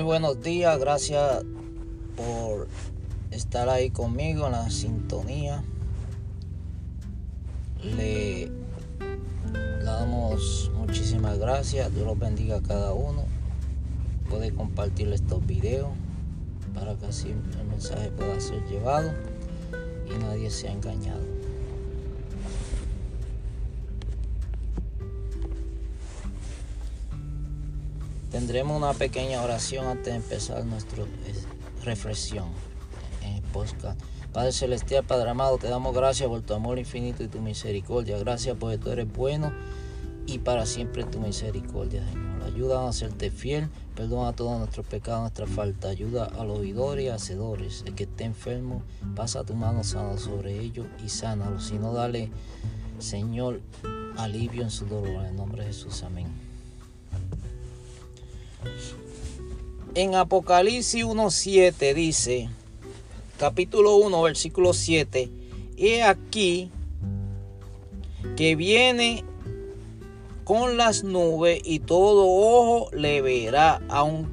buenos días, gracias por estar ahí conmigo en la sintonía. Le, damos muchísimas gracias, Dios los bendiga a cada uno. Puede compartir estos videos para que así el mensaje pueda ser llevado y nadie sea engañado. Tendremos una pequeña oración antes de empezar nuestra reflexión en podcast. Padre Celestial, Padre amado, te damos gracias por tu amor infinito y tu misericordia. Gracias porque tú eres bueno y para siempre tu misericordia, Señor. Ayuda a serte fiel, perdona todos nuestros pecados, nuestra falta. Ayuda a los oidores y hacedores. El que esté enfermo, pasa tu mano sana sobre ellos y sánalo. Si no, dale, Señor, alivio en su dolor. En el nombre de Jesús, amén. En Apocalipsis 1.7 dice, capítulo 1, versículo 7, he aquí que viene con las nubes y todo ojo le verá, aun,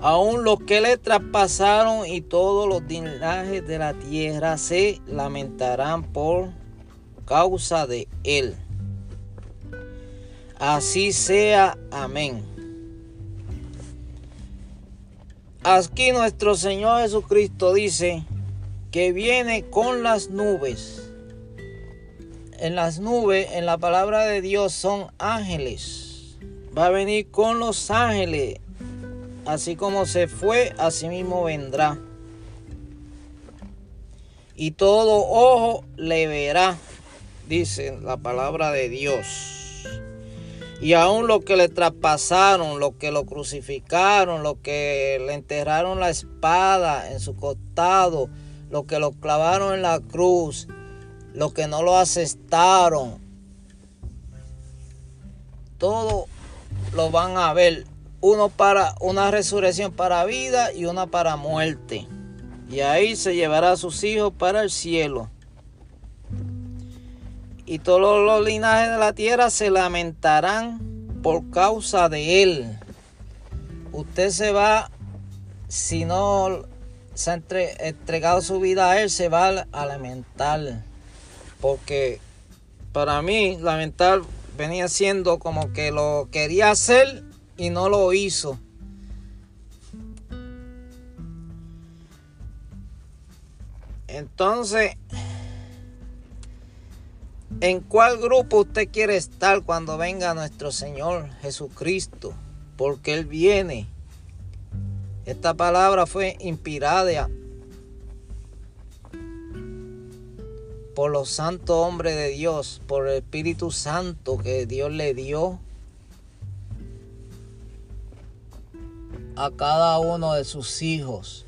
aun los que le traspasaron y todos los linajes de la tierra se lamentarán por causa de él. Así sea, amén. Aquí nuestro Señor Jesucristo dice que viene con las nubes. En las nubes, en la palabra de Dios, son ángeles. Va a venir con los ángeles. Así como se fue, así mismo vendrá. Y todo ojo le verá, dice la palabra de Dios. Y aún los que le traspasaron, los que lo crucificaron, los que le enterraron la espada en su costado, los que lo clavaron en la cruz, los que no lo asestaron, todo lo van a ver. Uno para una resurrección para vida y una para muerte. Y ahí se llevará a sus hijos para el cielo y todos los linajes de la tierra se lamentarán por causa de él. Usted se va, si no se ha entregado su vida a él, se va a lamentar. Porque para mí, lamentar venía siendo como que lo quería hacer y no lo hizo. Entonces, ¿En cuál grupo usted quiere estar cuando venga nuestro Señor Jesucristo? Porque Él viene. Esta palabra fue inspirada por los santos hombres de Dios, por el Espíritu Santo que Dios le dio a cada uno de sus hijos.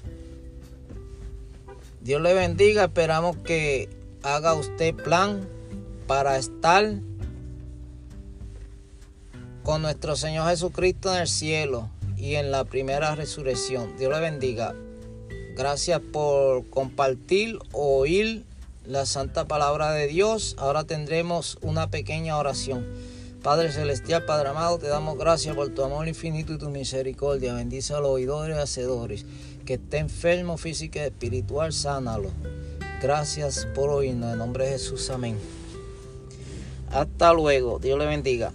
Dios le bendiga, esperamos que haga usted plan para estar con nuestro Señor Jesucristo en el cielo y en la primera resurrección. Dios le bendiga. Gracias por compartir o oír la santa palabra de Dios. Ahora tendremos una pequeña oración. Padre Celestial, Padre amado, te damos gracias por tu amor infinito y tu misericordia. Bendice a los oidores y hacedores. Que esté enfermo físico y espiritual, sánalo. Gracias por oírnos. En nombre de Jesús, amén. Hasta luego. Dios le bendiga.